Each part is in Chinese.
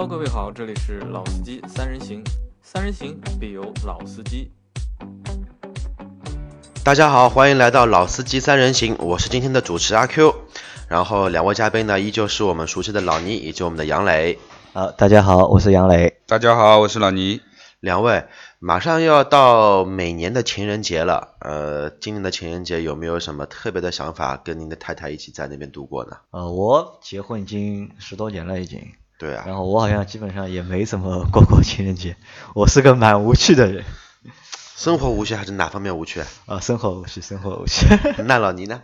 Hello，各位好，这里是老司机三人行，三人行必有老司机。大家好，欢迎来到老司机三人行，我是今天的主持阿 Q，然后两位嘉宾呢依旧是我们熟悉的老倪以及我们的杨磊。呃，大家好，我是杨磊。大家好，我是老倪。两位马上要到每年的情人节了，呃，今年的情人节有没有什么特别的想法，跟您的太太一起在那边度过呢？呃，我结婚已经十多年了，已经。对啊。然后我好像基本上也没怎么过过情人节，我是个蛮无趣的人。生活无趣还是哪方面无趣？啊，生活无趣，生活无趣。那老倪呢？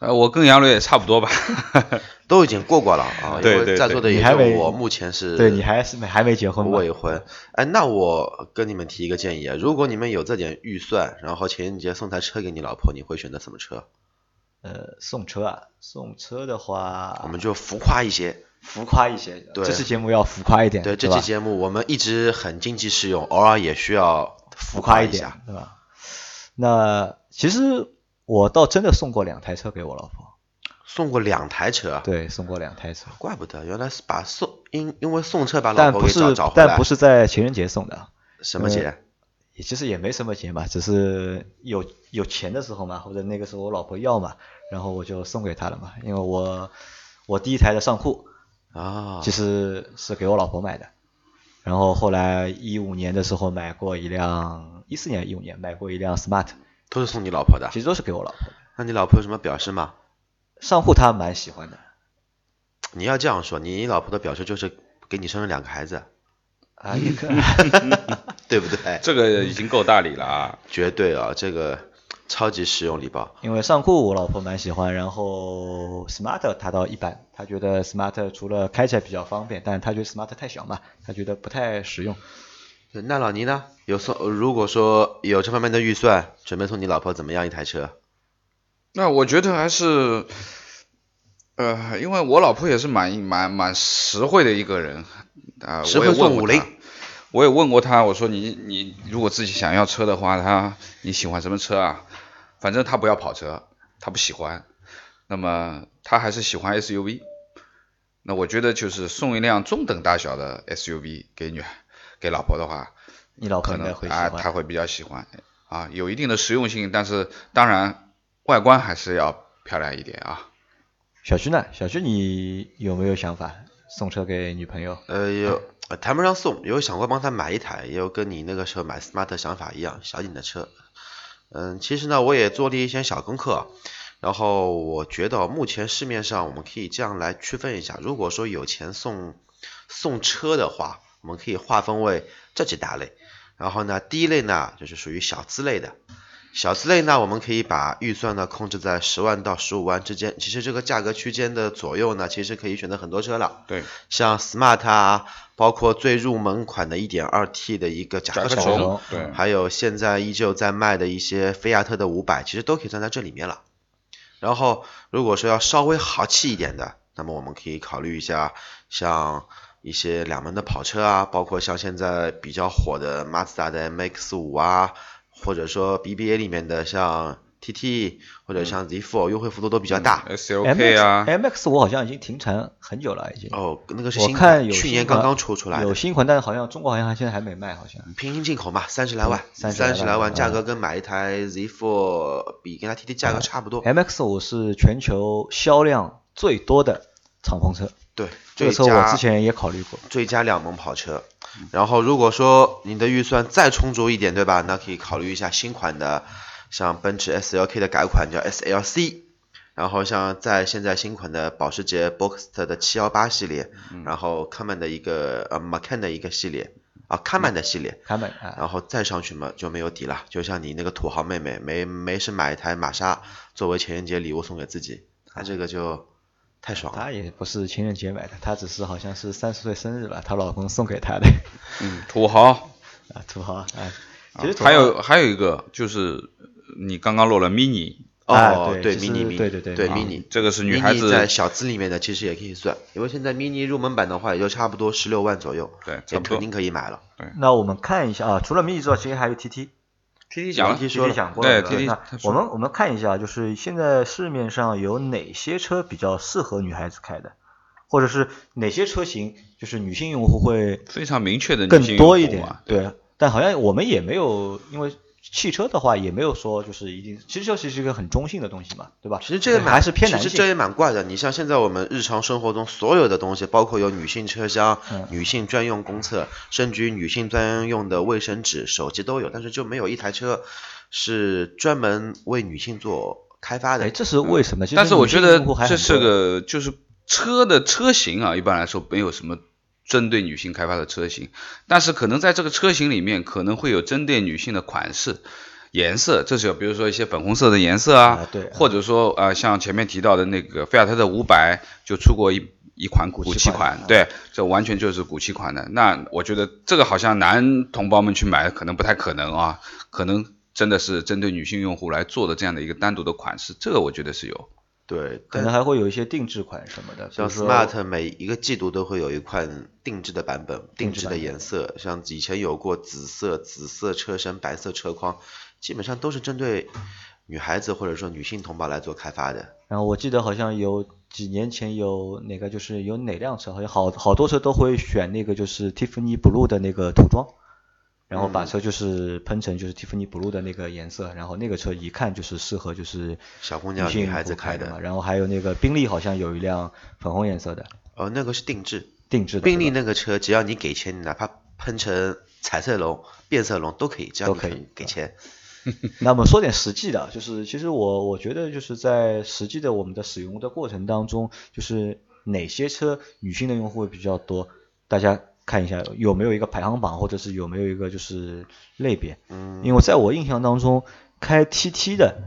呃，我跟杨磊也差不多吧，都已经过过了啊。对对，在座的也还没，我目前是。对你还是没还没结婚未婚。哎，那我跟你们提一个建议啊，如果你们有这点预算，然后情人节送台车给你老婆，你会选择什么车？呃，送车啊，送车的话，我们就浮夸一些，浮夸一些。对，这期节目要浮夸一点。对，这期节目我们一直很经济适用，偶尔也需要浮夸一点，对吧？那其实。我倒真的送过两台车给我老婆，送过两台车，对，送过两台车，怪不得原来是把送因因为送车把老婆给找找回来，但不是在情人节送的，什么节？也其实也没什么节嘛，只是有有钱的时候嘛，或者那个时候我老婆要嘛，然后我就送给她了嘛，因为我我第一台的上库啊，其实是给我老婆买的，然后后来一五年的时候买过一辆，一四年一五年买过一辆 smart。都是送你老婆的，其实都是给我老婆的。那你老婆有什么表示吗？上户她蛮喜欢的。你要这样说，你老婆的表示就是给你生了两个孩子。啊，一个，对不对？这个已经够大礼了啊！绝对啊，这个超级实用礼包。因为尚酷我老婆蛮喜欢，然后 smart 她倒一般，她觉得 smart 除了开起来比较方便，但是她觉得 smart 太小嘛，她觉得不太实用。那老倪呢？有送？如果说有这方面的预算，准备送你老婆怎么样一台车？那我觉得还是，呃，因为我老婆也是蛮蛮蛮实惠的一个人啊。实惠送五菱。我也问过她，我说你你如果自己想要车的话，她你喜欢什么车啊？反正他不要跑车，他不喜欢。那么他还是喜欢 SUV。那我觉得就是送一辆中等大小的 SUV 给女孩。给老婆的话，你老婆可能啊，她会比较喜欢啊，有一定的实用性，但是当然外观还是要漂亮一点啊。小徐呢？小徐你有没有想法送车给女朋友？呃，有，谈不上送，有想过帮她买一台，也有跟你那个时候买 smart 想法一样，小点的车。嗯，其实呢，我也做了一些小功课，然后我觉得目前市面上我们可以这样来区分一下，如果说有钱送送车的话。我们可以划分为这几大类，然后呢，第一类呢就是属于小资类的，小资类呢，我们可以把预算呢控制在十万到十五万之间，其实这个价格区间的左右呢，其实可以选择很多车了。对，像 smart 啊，包括最入门款的 1.2T 的一个甲壳虫，对，还有现在依旧在卖的一些菲亚特的五百，其实都可以算在这里面了。然后如果说要稍微豪气一点的，那么我们可以考虑一下像。一些两门的跑车啊，包括像现在比较火的马自达的 MX 五啊，或者说 BBA 里面的像 TT 或者像 Z4，优惠幅度都比较大。SLK 啊，MX 我好像已经停产很久了，已经。哦，那个是新款，去年刚刚出出来。有新款，但是好像中国好像现在还没卖，好像。平行进口嘛，三十来万，三十来万，价格跟买一台 Z4 比，跟它 TT 价格差不多。MX 五是全球销量最多的敞篷车。对，这个车我之前也考虑过，最佳两门跑车。然后如果说你的预算再充足一点，对吧？那可以考虑一下新款的，像奔驰 SLK 的改款叫 SLC，然后像在现在新款的保时捷 Boxster 的718系列，然后 c o m a n 的一个呃 Macan 的一个系列，啊 c o m a n 的系列然后再上去嘛就没有底了，就像你那个土豪妹妹没没事买一台玛莎作为情人节礼物送给自己，那这个就。太爽了！她也不是情人节买的，她只是好像是三十岁生日吧，她老公送给她的。嗯，土豪啊，土豪啊。其实还有还有一个就是你刚刚落了 mini 哦，对，mini mini 对对对对 mini 这个是女孩子在小资里面的，其实也可以算，因为现在 mini 入门版的话也就差不多十六万左右，对，也肯定可以买了。对，那我们看一下啊，除了 mini 之外，其实还有 TT。T T 讲了，T T 讲过了。对，那我们我们看一下，就是现在市面上有哪些车比较适合女孩子开的？或者是哪些车型就是女性用户会非常明确的女更多一点？对，但好像我们也没有，因为汽车的话也没有说就是一定，其实这其实是一个很中性的东西嘛，对吧？其实这也蛮还是偏男性。其实这也蛮怪的。你像现在我们日常生活中所有的东西，包括有女性车厢、嗯女性专用公厕，甚至于女性专用的卫生纸、手机都有，但是就没有一台车是专门为女性做开发的。哎，这是为什么？其实但是我觉得这是个就是车的车型啊，一般来说没有什么针对女性开发的车型，但是可能在这个车型里面可能会有针对女性的款式。颜色，这是有比如说一些粉红色的颜色啊，啊对或者说呃像前面提到的那个菲亚特的五百就出过一一款古奇古奇款啊对，这完全就是古奇款的。那我觉得这个好像男同胞们去买可能不太可能啊，可能真的是针对女性用户来做的这样的一个单独的款式，这个我觉得是有。对，可能还会有一些定制款什么的，像 Smart 每一个季度都会有一款定制的版本，定制的颜色，像以前有过紫色、紫色车身、白色车框，基本上都是针对女孩子或者说女性同胞来做开发的。然后我记得好像有几年前有哪个就是有哪辆车，好像好好多车都会选那个就是 Tiffany blue 的那个涂装，然后把嗯。车就是喷成就是 Tiffany blue 的那个颜色，然后那个车一看就是适合就是小姑娘女孩子开的嘛。然后还有那个宾利好像有一辆粉红颜色的。哦，那个是定制，定制的，宾利那个车只要你给钱，你哪怕喷成彩色龙、变色龙都可以，只要可以给钱。那么说点实际的，就是其实我我觉得就是在实际的我们的使用的过程当中，就是哪些车女性的用户会比较多，大家看一下有没有一个排行榜，或者是有没有一个就是类别。嗯，因为在我印象当中，开 TT 的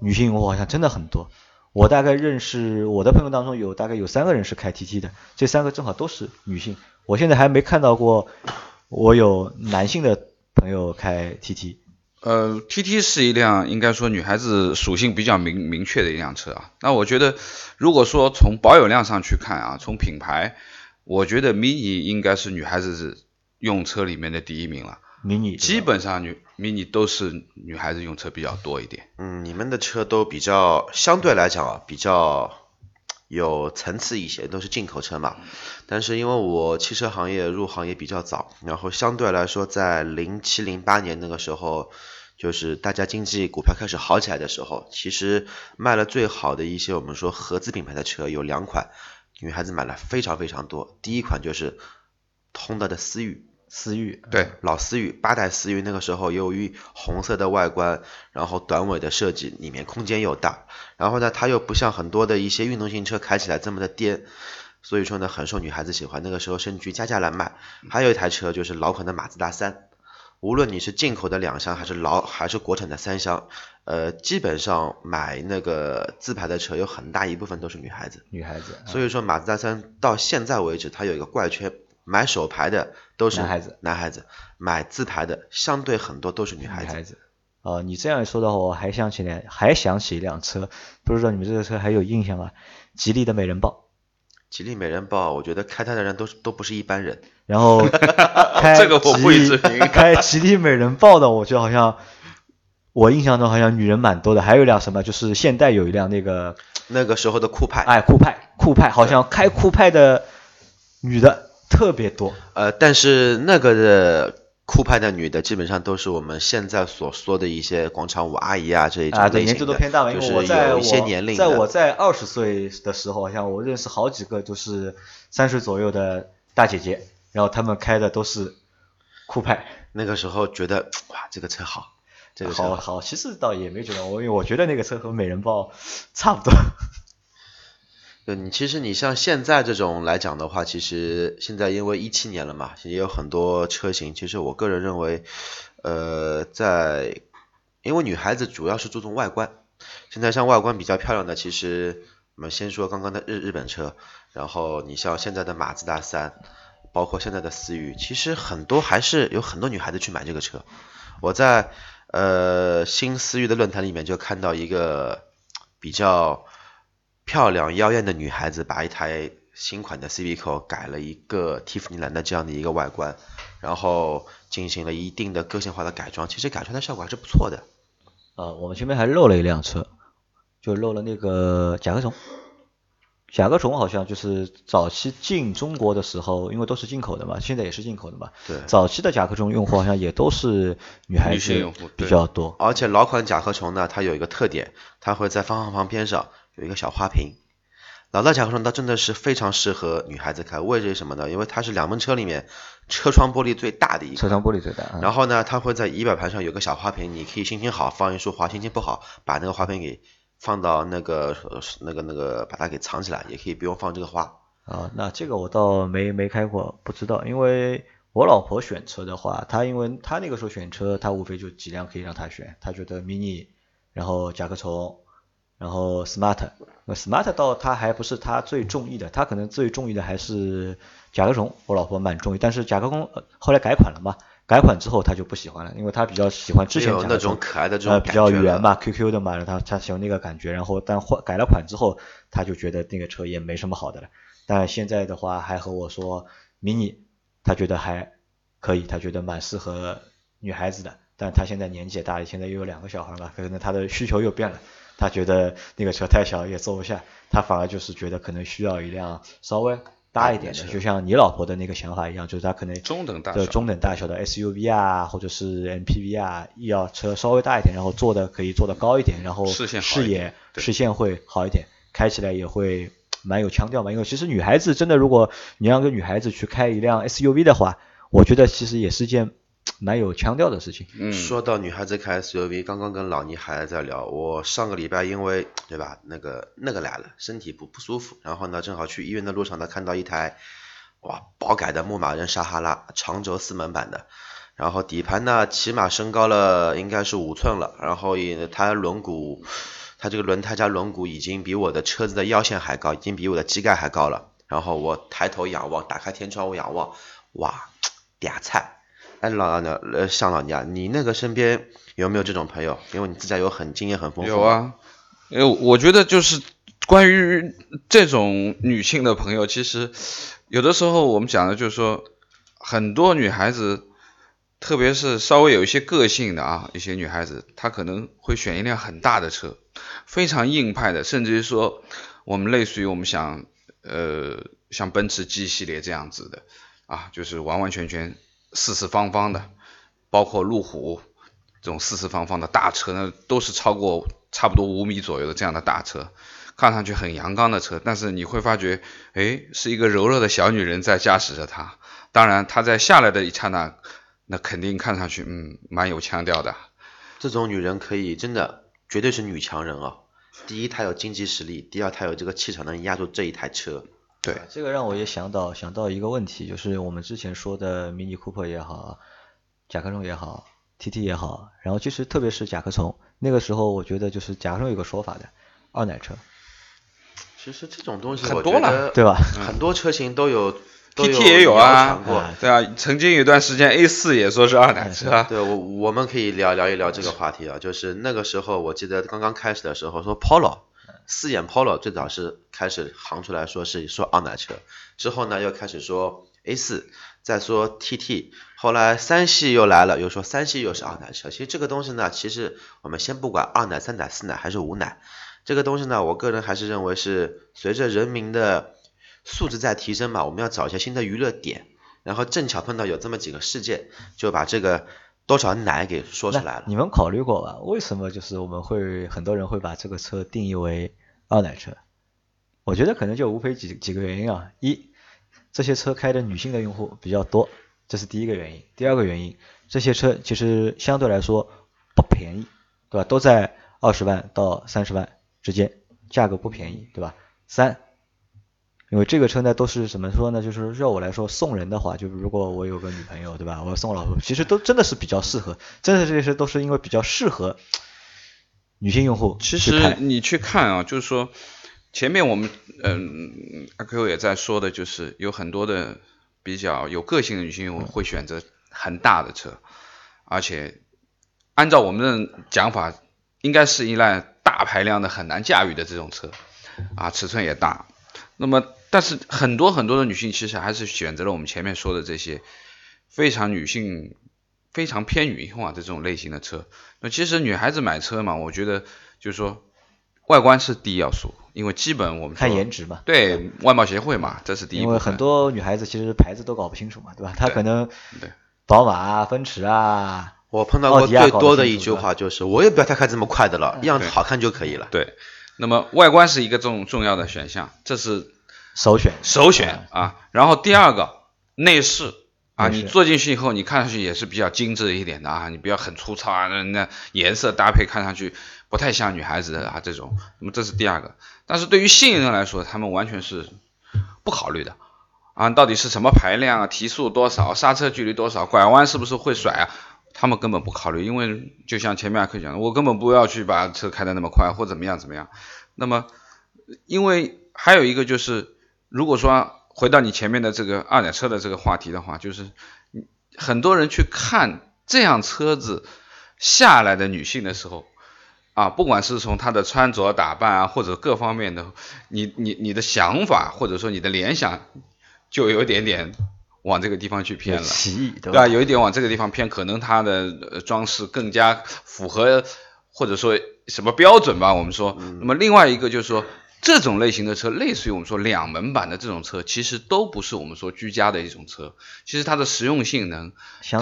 女性用户好像真的很多。我大概认识我的朋友当中有大概有三个人是开 TT 的，这三个正好都是女性。我现在还没看到过我有男性的朋友开 TT。呃，TT 是一辆应该说女孩子属性比较明明确的一辆车啊。那我觉得，如果说从保有量上去看啊，从品牌，我觉得 Mini 应该是女孩子用车里面的第一名了。mini 基本上女 Mini 都是女孩子用车比较多一点。嗯，你们的车都比较相对来讲啊，比较有层次一些，都是进口车嘛。但是因为我汽车行业入行也比较早，然后相对来说，在零七零八年那个时候，就是大家经济股票开始好起来的时候，其实卖了最好的一些我们说合资品牌的车有两款，女孩子买了非常非常多。第一款就是，Honda 的思域，思域，对，老思域八代思域那个时候由于红色的外观，然后短尾的设计，里面空间又大，然后呢它又不像很多的一些运动型车开起来这么的颠，所以说呢很受女孩子喜欢。那个时候甚至于加价来卖。还有一台车就是老款的马自达三，无论你是进口的两厢还是老还是国产的三厢，呃基本上买那个自排的车有很大一部分都是女孩子。女孩子，所以说马自达三到现在为止，它有一个怪圈，买手牌的都是男孩子，男孩子买自排的相对很多都是女孩子。女孩子。哦、你这样一说的话，我还想起来，还想起一辆车，不知道你们这个车还有印象吗？吉利的美人豹，吉利美人豹，我觉得开它的人都都不是一般人。然后 开这个我不予置评开吉利美人豹的，我觉得好像我印象中好像女人蛮多的，还有一辆什么，就是现代有一辆那个那个时候的酷派，哎酷派，酷派好像开酷派的女的特别多。呃，但是那个的酷派的女的基本上都是我们现在所说的一些广场舞阿姨啊这一种啊，对，类型年纪都的偏大嘛，因就是为我在有一些我年龄的。在我在二十岁的时候，好像我认识好几个就是三十左右的大姐姐，然后她们开的都是酷派，那个时候觉得哇，这个车好，这个车好好，其实倒也没觉得，我因为我觉得那个车和美人豹差不多。对你其实你像现在这种来讲的话，其实现在因为一七年了嘛，也有很多车型。其实我个人认为，呃，在因为女孩子主要是注重外观，现在像外观比较漂亮的，其实我们先说刚刚的日日本车，然后你像现在的马自达三，包括现在的思域，其实很多还是有很多女孩子去买这个车。我在呃新思域的论坛里面就看到一个比较漂亮妖艳的女孩子，把一台新款的 Civic 改了一个蒂芙尼蓝的这样的一个外观，然后进行了一定的个性化的改装，其实改装的效果还是不错的。呃，我们前面还漏了一辆车，就漏了那个甲壳虫，甲壳虫好像就是早期进中国的时候，因为都是进口的嘛，现在也是进口的嘛。对早期的甲壳虫用户好像也都是女孩女性子用户比较多。而且老款甲壳虫呢，它有一个特点，它会在方向盘边上有一个小花瓶。老的甲壳虫它真的是非常适合女孩子开，为什么呢？因为它是两门车里面车窗玻璃最大的一个。车窗玻璃最大。啊然后呢，它会在仪表盘上有个小花瓶，你可以心情好放一束花，心情不好把那个花瓶给放到那个呃那个那个把它给藏起来，也可以不用放这个花。啊，那这个我倒没没开过，不知道。因为我老婆选车的话，她因为她那个时候选车，她无非就几辆可以让她选，她觉得 mini，然后甲壳虫，然后 smart。那 smart 倒他还不是他最中意的，他可能最中意的还是甲壳虫。我老婆蛮中意，但是甲壳虫呃后来改款了嘛，改款之后她就不喜欢了，因为她比较喜欢之前有那种可爱的这呃比较圆嘛，QQ 的嘛，然后他喜欢那个感觉，然后但换改了款之后，他就觉得那个车也没什么好的了。但现在的话还和我说，mini 他觉得还可以，他觉得蛮适合女孩子的。但他现在年纪也大了，现在又有两个小孩了，可能他的需求又变了。他觉得那个车太小也坐不下，他反而就是觉得可能需要一辆稍微大一点的，就像你老婆的那个想法一样，就是他可能中等大小。的中等大小的 SUV 啊，或者是 MPV 啊，要车稍微大一点，然后坐的可以坐的高一点，然后视线视野视线会好一点，开起来也会蛮有腔调嘛。因为其实女孩子真的，如果你让个女孩子去开一辆 SUV 的话，我觉得其实也是件蛮有腔调的事情。嗯，说到女孩子开 SUV，刚刚跟老倪还在聊，我上个礼拜因为对吧，那个那个来了，身体不不舒服，然后呢正好去医院的路上呢看到一台哇爆改的牧马人撒哈拉长轴四门版的，然后底盘呢起码升高了应该是五寸了，然后也它轮毂，它这个轮胎加轮毂已经比我的车子的腰线还高，已经比我的机盖还高了，然后我抬头仰望，打开天窗我仰望，哇，嗲菜。哎，老老呃，向老娘，你那个身边有没有这种朋友？因为你自驾游很经验很丰富。有。啊，因为我觉得就是关于这种女性的朋友，其实有的时候我们讲的就是说，很多女孩子，特别是稍微有一些个性的啊，一些女孩子，她可能会选一辆很大的车，非常硬派的，甚至于说我们类似于我们想呃像奔驰 G 系列这样子的啊，就是完完全全四四方方的，包括路虎。这种四四方方的大车呢，都是超过差不多五米左右的这样的大车，看上去很阳刚的车，但是你会发觉，哎，是一个柔弱的小女人在驾驶着它。当然，她在下来的一刹那，那肯定看上去，嗯，蛮有腔调的。这种女人可以真的绝对是女强人啊！第一，她有经济实力；第二，她有这个气场能压住这一台车。对，这个让我也想到想到一个问题，就是我们之前说的 Mini Cooper 也好，甲壳虫也好，TT 也好，然后其实特别是甲壳虫，那个时候我觉得就是甲壳虫有个说法的，二奶车，其实这种东西很多了对吧？很多车型都有 TT 也有啊对啊，曾经有一段时间 A 四也说是二奶车啊。对我我们可以聊聊一聊这个话题啊，就是那个时候我记得刚刚开始的时候说 Polo 四眼 Polo 最早是开始行出来说是说二奶车，之后呢又开始说 A 四，再说 TT，后来三系又来了，又说三系又是二奶车。其实这个东西呢，其实我们先不管二奶、三奶、四奶还是五奶，这个东西呢，我个人还是认为是随着人民的素质在提升嘛，我们要找一些新的娱乐点。然后正巧碰到有这么几个事件，就把这个多少奶给说出来了。你们考虑过吧？为什么就是我们会很多人会把这个车定义为二奶车？我觉得可能就无非几几个原因啊。一，这些车开的女性的用户比较多，这是第一个原因。第二个原因，这些车其实相对来说不便宜，对吧？都在二十万到三十万之间，价格不便宜，对吧？三，因为这个车呢都是怎么说呢？就是要我来说送人的话，就是如果我有个女朋友，对吧？我要送我老婆，其实都真的是比较适合，真的这些车都是因为比较适合女性用户其实你去看啊，就是说前面我们嗯阿 Q 也在说的，就是有很多的比较有个性的女性用户会选择很大的车，而且按照我们的讲法，应该是一辆大排量的很难驾驭的这种车啊，尺寸也大。那么，但是很多很多的女性其实还是选择了我们前面说的这些非常女性、非常偏女性化的这种类型的车。那其实女孩子买车嘛，我觉得就是说外观是第一要素，因为基本我们看颜值嘛。对外貌协会嘛，这是第一部分。因为很多女孩子其实牌子都搞不清楚嘛，对吧？她可能对宝马啊、奔驰啊，我碰到过最多的一句话就是，我也不要太开这么快的了，样子好看就可以了。对，那么外观是一个重重要的选项，这是首选。首选啊。然后第二个内饰啊，你坐进去以后，你看上去也是比较精致一点的啊，你不要很粗糙啊，那那颜色搭配看上去不太像女孩子的啊这种。那么这是第二个，但是对于新人来说，他们完全是不考虑的啊，到底是什么排量啊，提速多少，刹车距离多少，拐弯是不是会甩啊？他们根本不考虑，因为就像前面阿克讲的，我根本不要去把车开得那么快或怎么样怎么样。那么，因为还有一个就是，如果说回到你前面的这个二点车的这个话题的话，就是很多人去看这样车子下来的女性的时候，啊，不管是从她的穿着打扮啊，或者各方面的，你你你的想法或者说你的联想，就有点点往这个地方去偏了。对对吧？有一点往这个地方偏，可能它的呃装饰更加符合或者说什么标准吧，我们说。那么另外一个就是说，这种类型的车，类似于我们说两门版的这种车，其实都不是我们说居家的一种车。其实它的实用性能、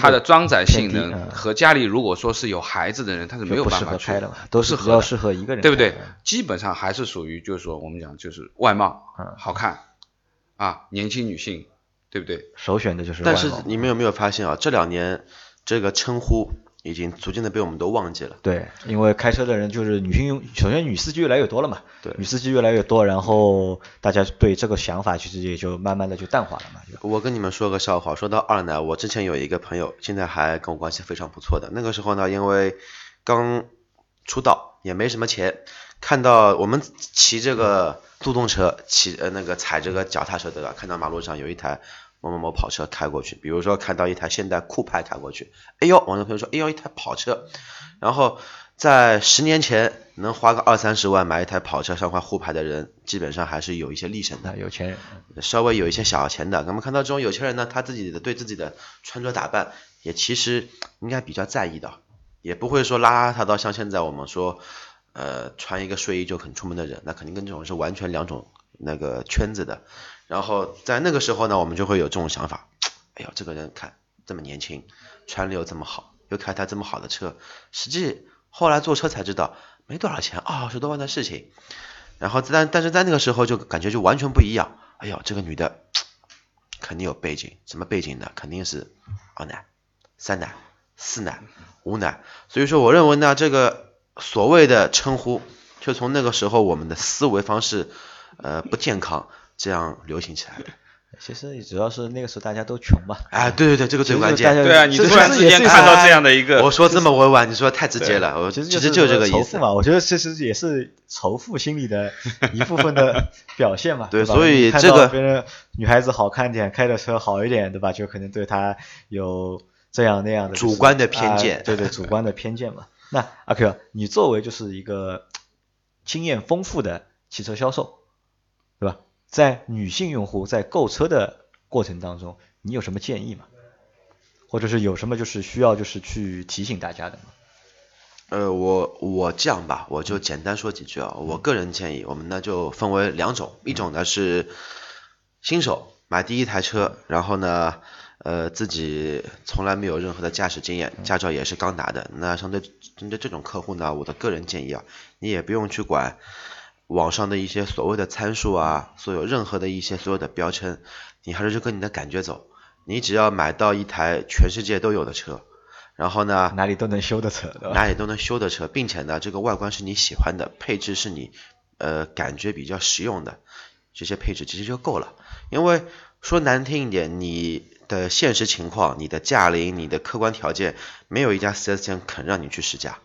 它的装载性能嗯和家里如果说是有孩子的人，他是没有办法去的，都是适合的比较适合一个人，对不对？基本上还是属于就是说我们讲就是外貌嗯好看啊，年轻女性，对不对？首选的就是但。是你们有没有发现啊？这两年这个称呼已经逐渐的被我们都忘记了。对，因为开车的人就是女性用，首先女司机越来越多了嘛，对女司机越来越多，然后大家对这个想法其实也就慢慢的就淡化了嘛，我跟你们说个笑话，说到二奶，我之前有一个朋友，现在还跟我关系非常不错的。那个时候呢，因为刚出道，也没什么钱，看到我们骑这个助动车，骑呃那个踩这个脚踏车对吧？看到马路上有一台某某某跑车开过去，比如说看到一台现代酷派开过去，哎呦，网友朋友说，哎呦，一台跑车，然后在十年前能花个二三十万买一台跑车上块沪牌的人，基本上还是有一些历程的。有钱人，稍微有一些小钱的，那么看到这种有钱人呢，他自己的对自己的穿着打扮也其实应该比较在意的，也不会说邋遢到像现在我们说，呃，穿一个睡衣就很出门的人，那肯定跟这种是完全两种那个圈子的。然后在那个时候呢，我们就会有这种想法，哎呦，这个人看这么年轻，穿的又这么好，又开台这么好的车，实际后来坐车才知道没多少钱，二十多万的事情。然后但但是在那个时候就感觉就完全不一样。哎呦，这个女的肯定有背景，什么背景呢？肯定是二奶、三奶、四奶、五奶。所以说，我认为呢，这个所谓的称呼，就从那个时候我们的思维方式呃不健康这样流行起来的。其实主要是那个时候大家都穷嘛，哎，对对对，这个最关键。呃对啊，你突然之间看到这样的一个，我说这么委婉，你说太直接了，我其其实实就就是这个意思。仇富嘛，我觉得其实也是仇富心理的一部分的表现嘛，吧对所以这个到别人女孩子好看点，开的车好一点，对吧？就可能对她有这样那样的就是主观的偏见啊对对，主观的偏见嘛。那阿 Q，你作为就是一个经验丰富的汽车销售，对吧？在女性用户在购车的过程当中，你有什么建议吗？或者是有什么就是需要就是去提醒大家的吗？呃，我我这样吧，我就简单说几句啊。我个人建议，我们呢就分为两种，一种呢是新手买第一台车，然后呢，呃，自己从来没有任何的驾驶经验，驾照也是刚拿的。那相对针对这种客户呢，我的个人建议啊，你也不用去管网上的一些所谓的参数啊，所有任何的一些所有的标称，你还是就跟你的感觉走。你只要买到一台全世界都有的车，然后呢，哪里都能修的车，哪里都能修的车，并且呢，这个外观是你喜欢的，配置是你呃感觉比较实用的，这些配置其实就够了。因为说难听一点，你的现实情况、你的驾龄、你的客观条件，没有一家 4S 店肯让你去试驾。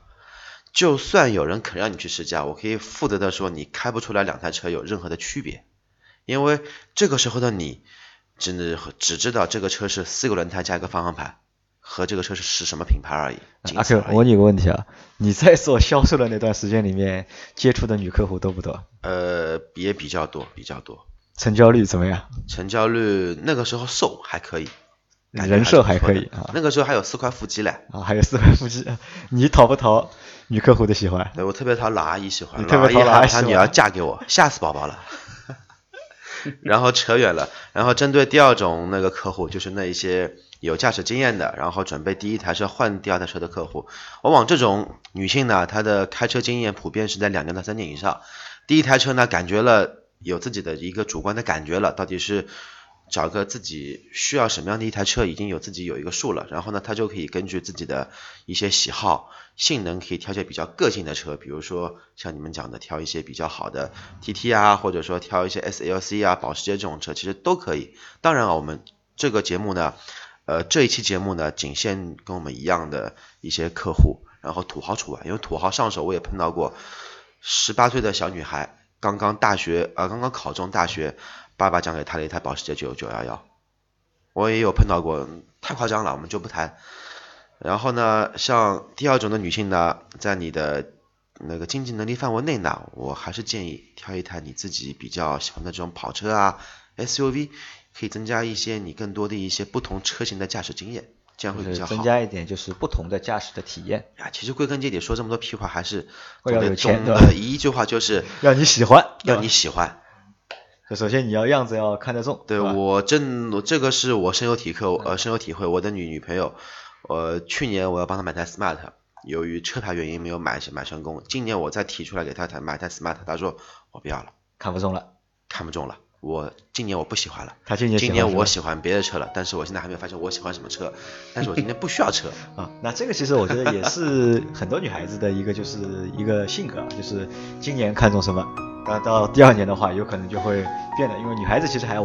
就算有人肯让你去试驾，我可以负责的说，你开不出来两台车有任何的区别，因为这个时候的你只只知道这个车是四个轮胎加一个方向盘，和这个车是是什么品牌而已。阿 Q，而已我问你个问题啊，你在做销售的那段时间里面接触的女客户多不多？呃，也比较多，比较多。成交率怎么样？成交率那个时候瘦还可以，人设还可以啊。那个时候还有四块腹肌嘞，啊，还有四块腹肌，你讨不讨女客户的喜欢。对我特别讨老阿姨喜欢，你特别讨老老阿姨阿姨喜欢。喊她女儿嫁给我，吓死宝宝了。然后扯远了，然后针对第二种那个客户，就是那一些有驾驶经验的，然后准备第一台车换第二台车的客户，往往这种女性呢，她的开车经验普遍是在两年到三年以上，第一台车呢，感觉了有自己的一个主观的感觉了，到底是找个自己需要什么样的一台车，已经有自己有一个数了，然后呢，他就可以根据自己的一些喜好、性能，可以挑些比较个性的车，比如说像你们讲的，挑一些比较好的 TT 啊，或者说挑一些 SLC 啊、保时捷这种车，其实都可以。当然啊，我们这个节目呢，呃，这一期节目呢，仅限跟我们一样的一些客户，然后土豪除外，因为土豪上手我也碰到过，十八岁的小女孩，刚刚大学呃刚刚考中大学，爸爸奖给她了一台保时捷九九幺幺，我也有碰到过，太夸张了，我们就不谈。然后呢，像第二种的女性呢，在你的那个经济能力范围内呢，我还是建议挑一台你自己比较喜欢的这种跑车啊、SUV，可以增加一些你更多的一些不同车型的驾驶经验，这样会就是比较好。增加一点就是不同的驾驶的体验，啊，其实归根结底说这么多屁话，还是会要有钱的一句话就是 要你喜欢，要你喜欢。就首先你要样子要看得中，对我真我这个是我深有体会，呃深有体会。我的女女朋友，呃去年我要帮她买台 smart，由于车牌原因没有买买成功。今年我再提出来给她台买台 smart，她说我不要了，看不中了。看不中了。我今年我不喜欢了。他今年今年我喜欢别的车了，但是我现在还没有发现我喜欢什么车。但是我今年不需要车。啊，那这个其实我觉得也是很多女孩子的一个就是一个性格，啊，就是今年看中什么，那到第二年的话有可能就会变了，因为女孩子其实还